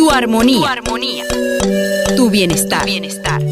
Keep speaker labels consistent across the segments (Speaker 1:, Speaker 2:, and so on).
Speaker 1: Tu armonía. Tu armonía. Tu bienestar. bienestar.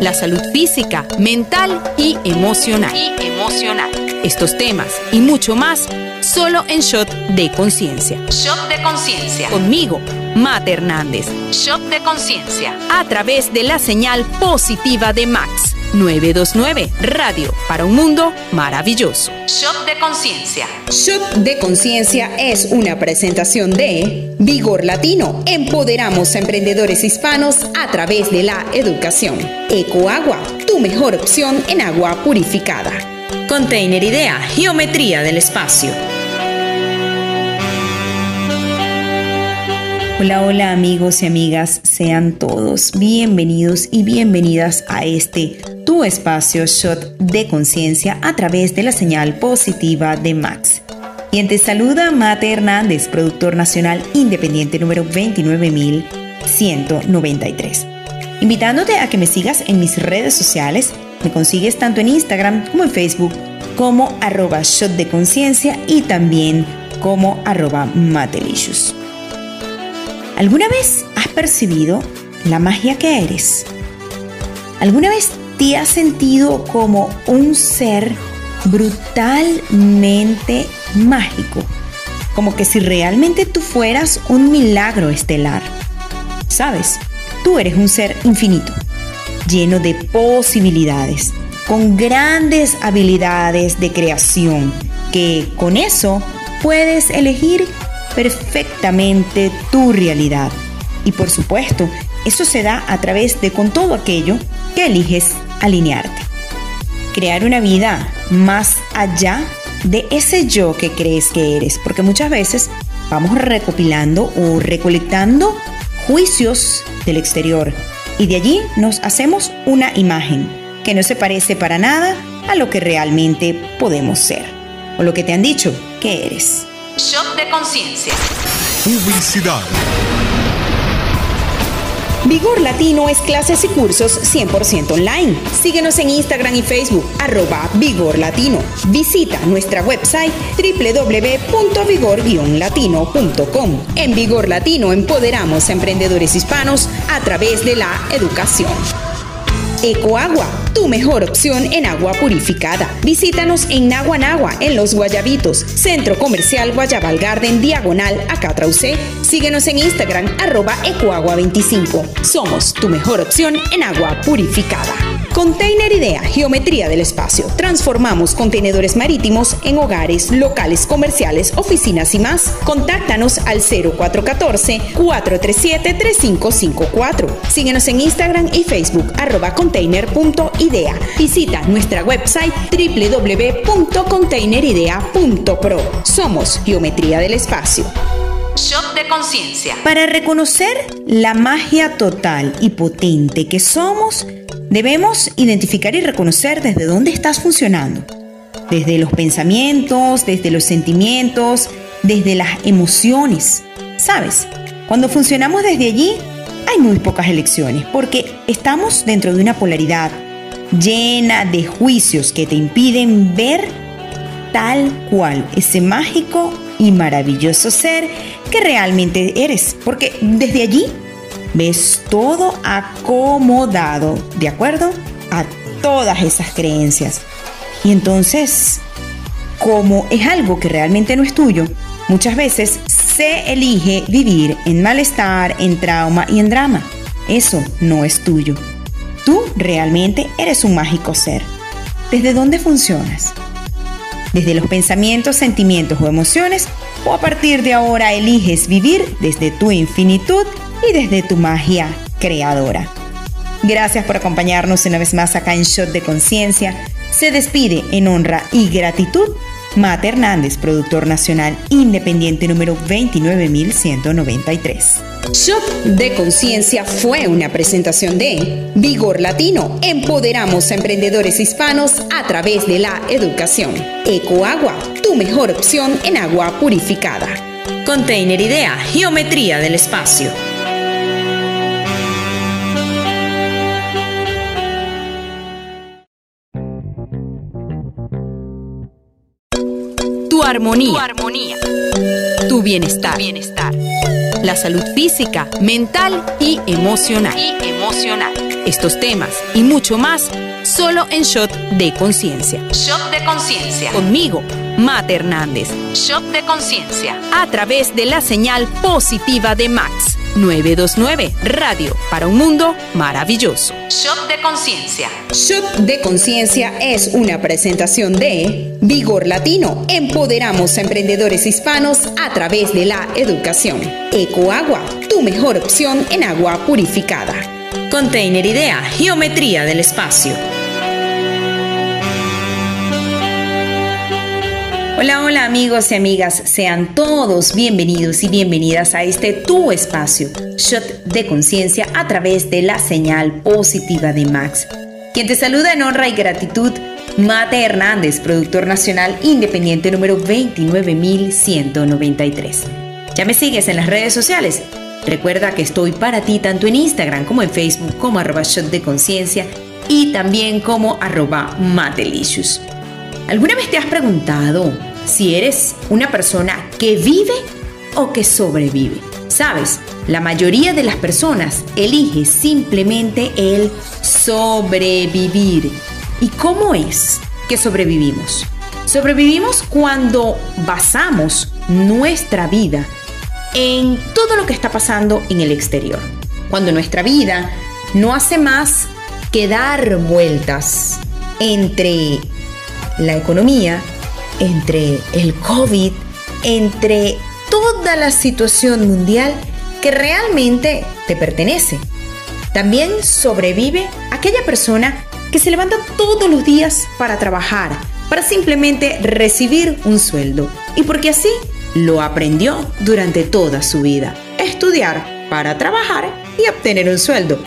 Speaker 1: La salud física, mental y emocional. Y emocional. Estos temas y mucho más solo en Shot de Conciencia. Shot de Conciencia. Conmigo, Mate Hernández. Shot de Conciencia. A través de la señal positiva de Max 929 Radio para un mundo maravilloso. Shot de Conciencia. Shot de Conciencia es una presentación de Vigor Latino. Empoderamos a emprendedores hispanos a través de la educación. Ecoagua, tu mejor opción en agua purificada. Container Idea, Geometría del Espacio.
Speaker 2: Hola, hola amigos y amigas, sean todos bienvenidos y bienvenidas a este tu espacio Shot de Conciencia a través de la señal positiva de Max. Quien te saluda, Mate Hernández, productor nacional independiente número 29193. Invitándote a que me sigas en mis redes sociales, me consigues tanto en Instagram como en Facebook como arroba shot de conciencia y también como arroba matelicious. ¿Alguna vez has percibido la magia que eres? ¿Alguna vez te has sentido como un ser brutalmente mágico? Como que si realmente tú fueras un milagro estelar. ¿Sabes? Tú eres un ser infinito, lleno de posibilidades, con grandes habilidades de creación, que con eso puedes elegir perfectamente tu realidad. Y por supuesto, eso se da a través de con todo aquello que eliges alinearte. Crear una vida más allá de ese yo que crees que eres, porque muchas veces vamos recopilando o recolectando juicios del exterior y de allí nos hacemos una imagen que no se parece para nada a lo que realmente podemos ser o lo que te han dicho que eres.
Speaker 1: Shop de conciencia.
Speaker 3: Publicidad.
Speaker 1: Vigor Latino es clases y cursos 100% online. Síguenos en Instagram y Facebook, arroba Vigor Latino. Visita nuestra website www.vigor-latino.com. En Vigor Latino empoderamos a emprendedores hispanos a través de la educación. Ecoagua, tu mejor opción en agua purificada. Visítanos en Naguanagua, en Los Guayabitos, Centro Comercial Guayabal Garden, diagonal a Catraucé. Síguenos en Instagram, arroba Ecoagua25. Somos tu mejor opción en agua purificada. Container Idea, Geometría del Espacio. Transformamos contenedores marítimos en hogares, locales comerciales, oficinas y más. Contáctanos al 0414-437-3554. Síguenos en Instagram y Facebook, arroba container.idea. Visita nuestra website www.containeridea.pro. Somos Geometría del Espacio. Shop de conciencia.
Speaker 2: Para reconocer la magia total y potente que somos, debemos identificar y reconocer desde dónde estás funcionando. Desde los pensamientos, desde los sentimientos, desde las emociones. ¿Sabes? Cuando funcionamos desde allí, hay muy pocas elecciones, porque estamos dentro de una polaridad llena de juicios que te impiden ver tal cual ese mágico y maravilloso ser que realmente eres, porque desde allí ves todo acomodado, ¿de acuerdo? A todas esas creencias. Y entonces, como es algo que realmente no es tuyo, muchas veces se elige vivir en malestar, en trauma y en drama. Eso no es tuyo. Tú realmente eres un mágico ser. ¿Desde dónde funcionas? desde los pensamientos, sentimientos o emociones, o a partir de ahora eliges vivir desde tu infinitud y desde tu magia creadora. Gracias por acompañarnos una vez más acá en Shot de Conciencia. Se despide en honra y gratitud Mate Hernández, productor nacional independiente número 29193.
Speaker 1: Shop de Conciencia fue una presentación de Vigor Latino. Empoderamos a emprendedores hispanos a través de la educación. Ecoagua, tu mejor opción en agua purificada. Container Idea, Geometría del Espacio. Armonía. Tu armonía. Tu bienestar. bienestar. la salud física, mental y emocional. Y emocional. Estos temas y mucho más solo en Shot de Conciencia. Shot de Conciencia. Conmigo, Mate Hernández. Shot de Conciencia. A través de la señal positiva de Max 929 Radio para un mundo maravilloso. Shot de Conciencia.
Speaker 2: Shot de Conciencia es una presentación de Vigor Latino. Empoderamos a emprendedores hispanos a través de la educación. Ecoagua, tu mejor opción en agua purificada. Container Idea, Geometría del Espacio. Hola, hola amigos y amigas, sean todos bienvenidos y bienvenidas a este tu espacio, Shot de Conciencia a través de la señal positiva de Max. Quien te saluda en honra y gratitud, Mate Hernández, productor nacional independiente número 29193. ¿Ya me sigues en las redes sociales? Recuerda que estoy para ti tanto en Instagram como en Facebook como arroba Shot de Conciencia y también como arroba Matelicious. ¿Alguna vez te has preguntado si eres una persona que vive o que sobrevive. Sabes, la mayoría de las personas elige simplemente el sobrevivir. ¿Y cómo es que sobrevivimos? Sobrevivimos cuando basamos nuestra vida en todo lo que está pasando en el exterior. Cuando nuestra vida no hace más que dar vueltas entre la economía, entre el COVID, entre toda la situación mundial que realmente te pertenece. También sobrevive aquella persona que se levanta todos los días para trabajar, para simplemente recibir un sueldo. Y porque así lo aprendió durante toda su vida. Estudiar para trabajar y obtener un sueldo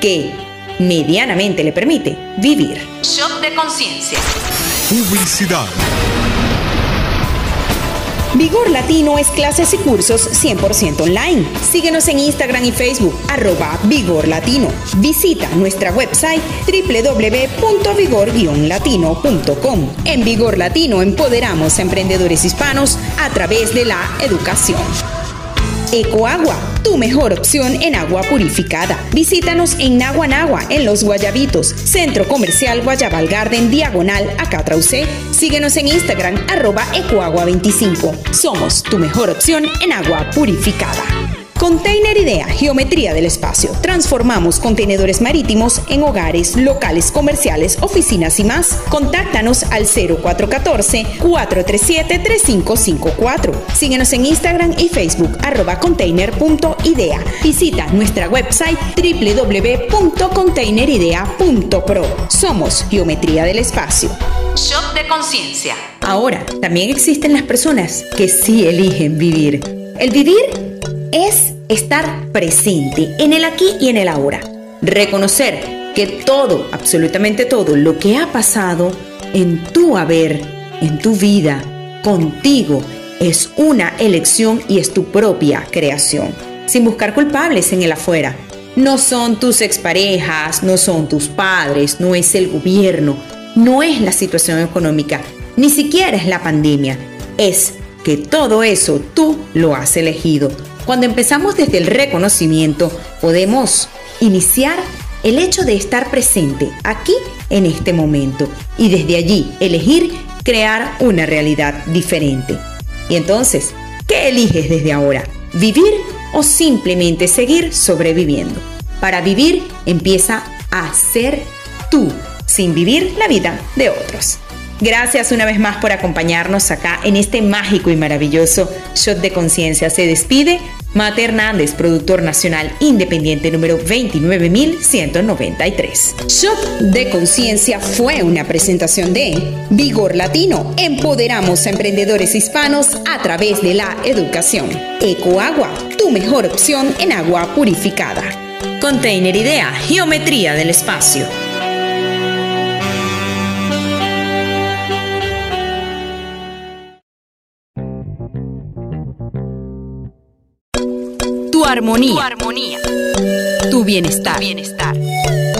Speaker 2: que medianamente le permite vivir.
Speaker 1: Shock de conciencia.
Speaker 3: Publicidad.
Speaker 2: Vigor Latino es clases y cursos 100% online. Síguenos en Instagram y Facebook, arroba Vigor Latino. Visita nuestra website www.vigor-latino.com. En Vigor Latino empoderamos a emprendedores hispanos a través de la educación. Ecoagua, tu mejor opción en agua purificada. Visítanos en Naguanagua, en Los Guayabitos, Centro Comercial Guayabal Garden, Diagonal a Catrauce. Síguenos en Instagram, arroba Ecoagua25. Somos tu mejor opción en agua purificada. Container Idea, Geometría del Espacio. Transformamos contenedores marítimos en hogares, locales comerciales, oficinas y más. Contáctanos al 0414-437-3554. Síguenos en Instagram y Facebook, arroba container.idea. Visita nuestra website www.containeridea.pro. Somos Geometría del Espacio.
Speaker 1: Shot de conciencia.
Speaker 2: Ahora, también existen las personas que sí eligen vivir. El vivir es estar presente en el aquí y en el ahora. Reconocer que todo, absolutamente todo lo que ha pasado en tu haber, en tu vida, contigo, es una elección y es tu propia creación. Sin buscar culpables en el afuera. No son tus exparejas, no son tus padres, no es el gobierno, no es la situación económica, ni siquiera es la pandemia. Es que todo eso tú lo has elegido cuando empezamos desde el reconocimiento, podemos iniciar el hecho de estar presente aquí en este momento y desde allí elegir crear una realidad diferente. Y entonces, ¿qué eliges desde ahora? ¿Vivir o simplemente seguir sobreviviendo? Para vivir empieza a ser tú, sin vivir la vida de otros. Gracias una vez más por acompañarnos acá en este mágico y maravilloso Shot de Conciencia. Se despide Mate Hernández, productor nacional independiente número 29193. Shot de Conciencia fue una presentación de Vigor Latino. Empoderamos a emprendedores hispanos a través de la educación. Ecoagua, tu mejor opción en agua purificada. Container Idea, Geometría del Espacio.
Speaker 1: Armonía. Tu armonía. Tu bienestar. bienestar.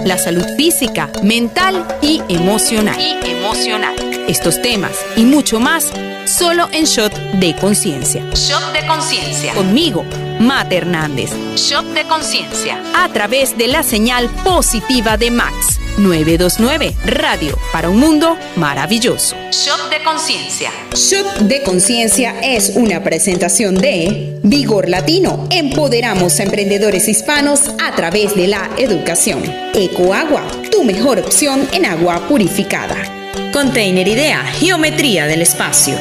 Speaker 1: La salud física, mental y emocional. Y emocional. Estos temas y mucho más solo en Shot de Conciencia. Shot de Conciencia. Conmigo, Mate Hernández. Shot de conciencia. A través de la señal positiva de Max. 929 Radio para un mundo maravilloso. Shot de conciencia.
Speaker 2: Shot de conciencia es una presentación de Vigor Latino. Empoderamos a emprendedores hispanos a través de la educación. Ecoagua, tu mejor opción en agua purificada. Container Idea, Geometría del Espacio.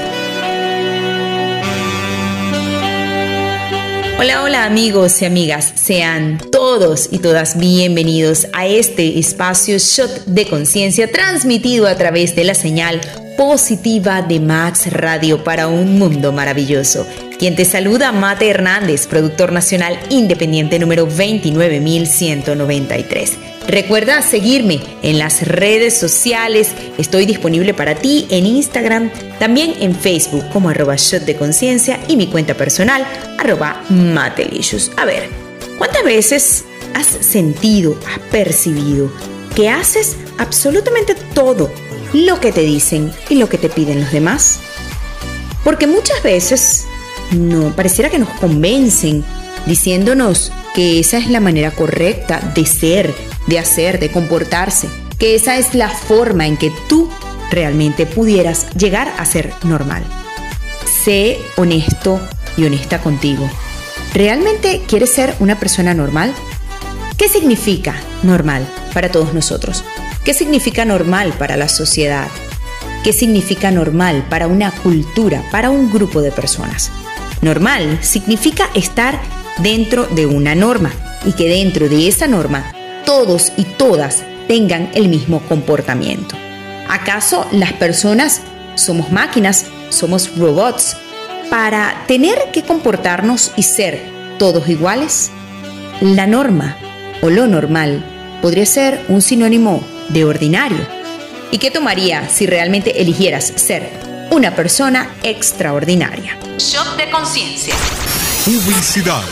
Speaker 2: Hola, hola amigos y amigas, sean todos y todas bienvenidos a este espacio Shot de Conciencia transmitido a través de la señal positiva de Max Radio para un mundo maravilloso. Quien te saluda, Mate Hernández, productor nacional independiente número 29193. Recuerda seguirme en las redes sociales. Estoy disponible para ti en Instagram, también en Facebook como arroba shot de conciencia y mi cuenta personal arroba matelicious. A ver, ¿cuántas veces has sentido, has percibido que haces absolutamente todo lo que te dicen y lo que te piden los demás? Porque muchas veces no pareciera que nos convencen diciéndonos que esa es la manera correcta de ser, de hacer, de comportarse, que esa es la forma en que tú realmente pudieras llegar a ser normal. Sé honesto y honesta contigo. ¿Realmente quieres ser una persona normal? ¿Qué significa normal para todos nosotros? ¿Qué significa normal para la sociedad? ¿Qué significa normal para una cultura, para un grupo de personas? Normal significa estar dentro de una norma y que dentro de esa norma todos y todas tengan el mismo comportamiento. ¿Acaso las personas somos máquinas, somos robots para tener que comportarnos y ser todos iguales? La norma o lo normal podría ser un sinónimo de ordinario. ¿Y qué tomaría si realmente eligieras ser una persona extraordinaria?
Speaker 1: Shot de conciencia.
Speaker 3: Publicidad.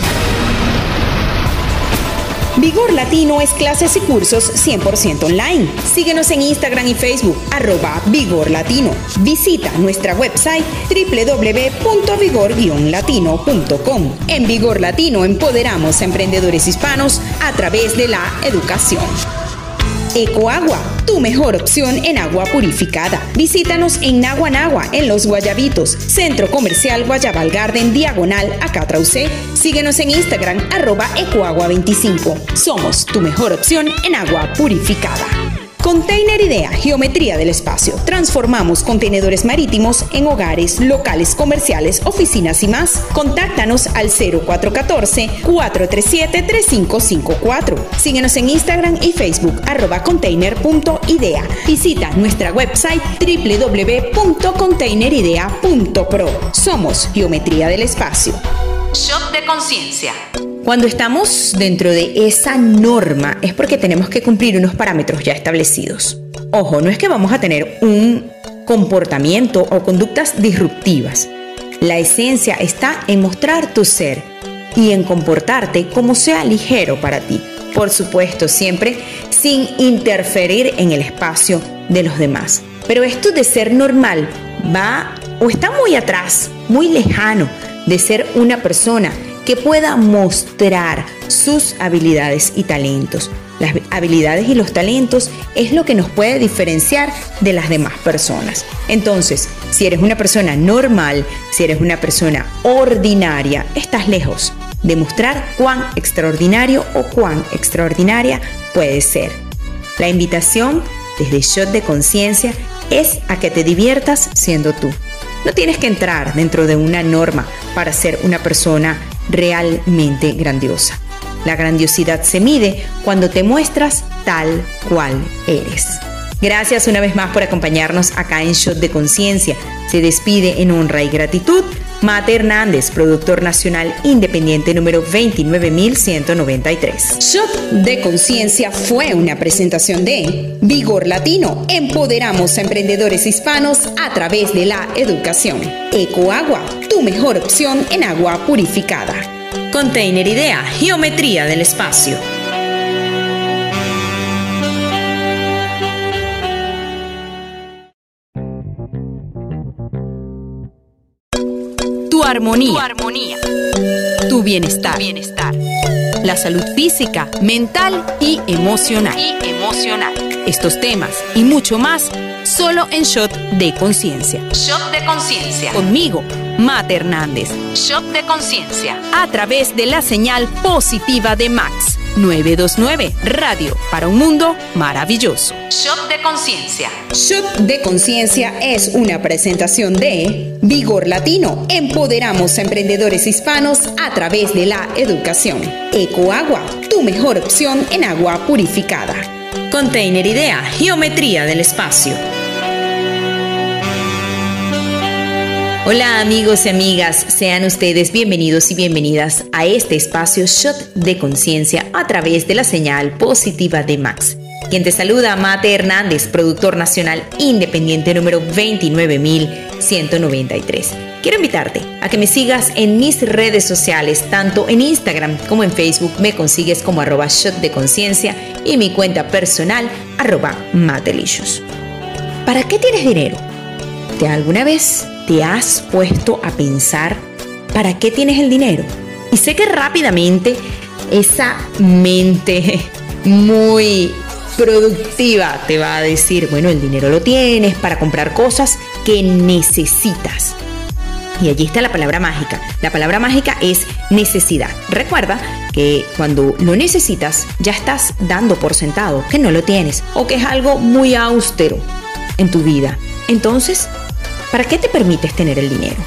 Speaker 2: Vigor Latino es clases y cursos 100% online. Síguenos en Instagram y Facebook, arroba Vigor Latino. Visita nuestra website www.vigor-latino.com. En Vigor Latino empoderamos a emprendedores hispanos a través de la educación. Ecoagua, tu mejor opción en agua purificada. Visítanos en Naguanagua, en Los Guayabitos, Centro Comercial Guayabal Garden, Diagonal a Catraucé. Síguenos en Instagram, arroba Ecoagua25. Somos tu mejor opción en agua purificada. Container Idea, Geometría del Espacio. Transformamos contenedores marítimos en hogares, locales comerciales, oficinas y más. Contáctanos al 0414-437-3554. Síguenos en Instagram y Facebook, arroba container.idea. Visita nuestra website www.containeridea.pro. Somos Geometría del Espacio.
Speaker 1: Shot de conciencia.
Speaker 2: Cuando estamos dentro de esa norma es porque tenemos que cumplir unos parámetros ya establecidos. Ojo, no es que vamos a tener un comportamiento o conductas disruptivas. La esencia está en mostrar tu ser y en comportarte como sea ligero para ti. Por supuesto, siempre sin interferir en el espacio de los demás. Pero esto de ser normal va o está muy atrás, muy lejano de ser una persona que pueda mostrar sus habilidades y talentos. Las habilidades y los talentos es lo que nos puede diferenciar de las demás personas. Entonces, si eres una persona normal, si eres una persona ordinaria, estás lejos de mostrar cuán extraordinario o cuán extraordinaria puedes ser. La invitación desde Shot de Conciencia es a que te diviertas siendo tú. No tienes que entrar dentro de una norma para ser una persona realmente grandiosa. La grandiosidad se mide cuando te muestras tal cual eres. Gracias una vez más por acompañarnos acá en Shot de Conciencia. Se despide en honra y gratitud Mate Hernández, productor nacional independiente número 29193. Shot de Conciencia fue una presentación de Vigor Latino. Empoderamos a emprendedores hispanos a través de la educación. Ecoagua, tu mejor opción en agua purificada. Container Idea, Geometría del Espacio.
Speaker 1: Armonía. Tu armonía. Tu bienestar. bienestar. La salud física, mental y emocional. Y emocional. Estos temas y mucho más solo en Shot de Conciencia. Shot de Conciencia. Conmigo, Mate Hernández. Shot de Conciencia. A través de la señal positiva de Max 929 Radio para un mundo maravilloso. Shot de Conciencia.
Speaker 2: Shot de Conciencia es una presentación de Vigor Latino. Empoderamos a emprendedores hispanos a través de la educación. Ecoagua, tu mejor opción en agua purificada. Container Idea, Geometría del Espacio. Hola amigos y amigas, sean ustedes bienvenidos y bienvenidas a este espacio Shot de Conciencia a través de la señal positiva de Max. Quien te saluda, Mate Hernández, productor nacional independiente número 29193. Quiero invitarte a que me sigas en mis redes sociales, tanto en Instagram como en Facebook. Me consigues como arroba shot de conciencia y mi cuenta personal arroba matelicious. ¿Para qué tienes dinero? ¿Te alguna vez te has puesto a pensar para qué tienes el dinero? Y sé que rápidamente esa mente muy productiva te va a decir, bueno, el dinero lo tienes para comprar cosas que necesitas. Y allí está la palabra mágica. La palabra mágica es necesidad. Recuerda que cuando lo necesitas ya estás dando por sentado que no lo tienes o que es algo muy austero en tu vida. Entonces, ¿para qué te permites tener el dinero?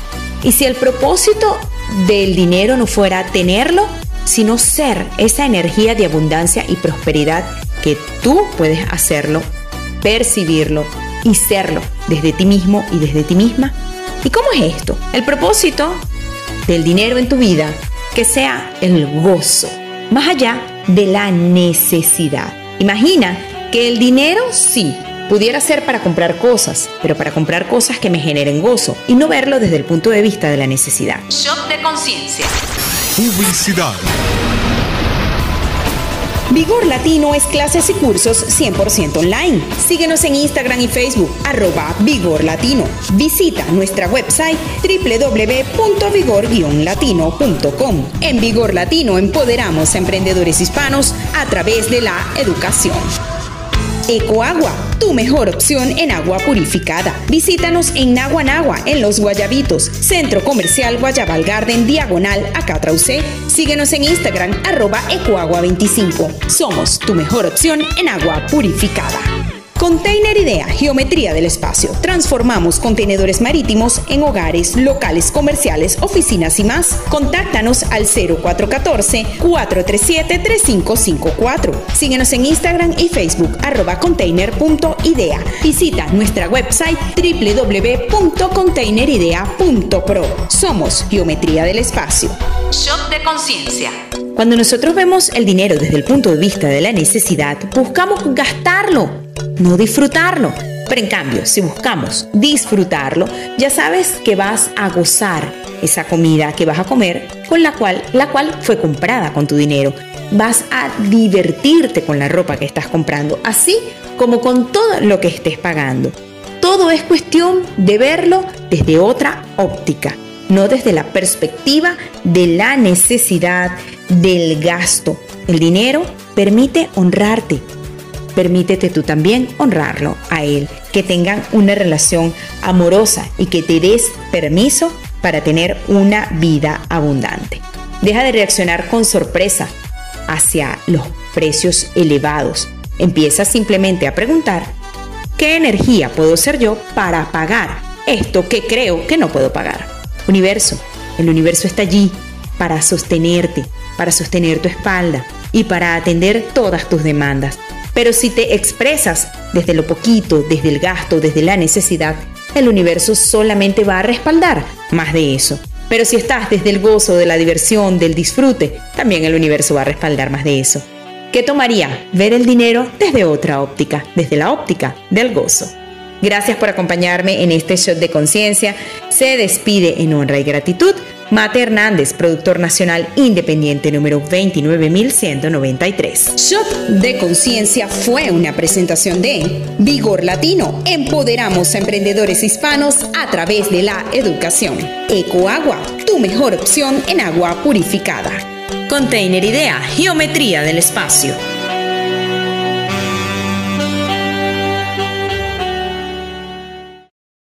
Speaker 2: Y si el propósito del dinero no fuera tenerlo, sino ser esa energía de abundancia y prosperidad que tú puedes hacerlo, percibirlo y serlo desde ti mismo y desde ti misma. ¿Y cómo es esto? El propósito del dinero en tu vida, que sea el gozo, más allá de la necesidad. Imagina que el dinero sí pudiera ser para comprar cosas, pero para comprar cosas que me generen gozo y no verlo desde el punto de vista de la necesidad.
Speaker 1: Shop de conciencia.
Speaker 3: Publicidad.
Speaker 2: Vigor Latino es clases y cursos 100% online. Síguenos en Instagram y Facebook, arroba Vigor Latino. Visita nuestra website www.vigor-latino.com. En Vigor Latino empoderamos a emprendedores hispanos a través de la educación. Ecoagua, tu mejor opción en agua purificada. Visítanos en Naguanagua, en Los Guayabitos, Centro Comercial Guayabal Garden, diagonal a Catraucé. Síguenos en Instagram, arroba Ecoagua25. Somos tu mejor opción en agua purificada. Container Idea, Geometría del Espacio. Transformamos contenedores marítimos en hogares, locales comerciales, oficinas y más. Contáctanos al 0414-437-3554. Síguenos en Instagram y Facebook, arroba container.idea. Visita nuestra website www.containeridea.pro. Somos Geometría del Espacio.
Speaker 1: Shop de conciencia.
Speaker 2: Cuando nosotros vemos el dinero desde el punto de vista de la necesidad, buscamos gastarlo no disfrutarlo. Pero en cambio, si buscamos disfrutarlo, ya sabes que vas a gozar esa comida que vas a comer con la cual, la cual fue comprada con tu dinero. Vas a divertirte con la ropa que estás comprando, así como con todo lo que estés pagando. Todo es cuestión de verlo desde otra óptica, no desde la perspectiva de la necesidad, del gasto. El dinero permite honrarte, permítete tú también honrarlo a Él, que tengan una relación amorosa y que te des permiso para tener una vida abundante. Deja de reaccionar con sorpresa hacia los precios elevados. Empieza simplemente a preguntar, ¿qué energía puedo ser yo para pagar esto que creo que no puedo pagar? Universo, el universo está allí para sostenerte, para sostener tu espalda y para atender todas tus demandas. Pero si te expresas desde lo poquito, desde el gasto, desde la necesidad, el universo solamente va a respaldar más de eso. Pero si estás desde el gozo, de la diversión, del disfrute, también el universo va a respaldar más de eso. ¿Qué tomaría ver el dinero desde otra óptica, desde la óptica del gozo? Gracias por acompañarme en este shot de conciencia. Se despide en honra y gratitud. Mate Hernández, productor nacional independiente número 29193.
Speaker 1: Shot de Conciencia fue una presentación de Vigor Latino. Empoderamos a emprendedores hispanos a través de la educación. Ecoagua, tu mejor opción en agua purificada.
Speaker 2: Container Idea, Geometría del Espacio.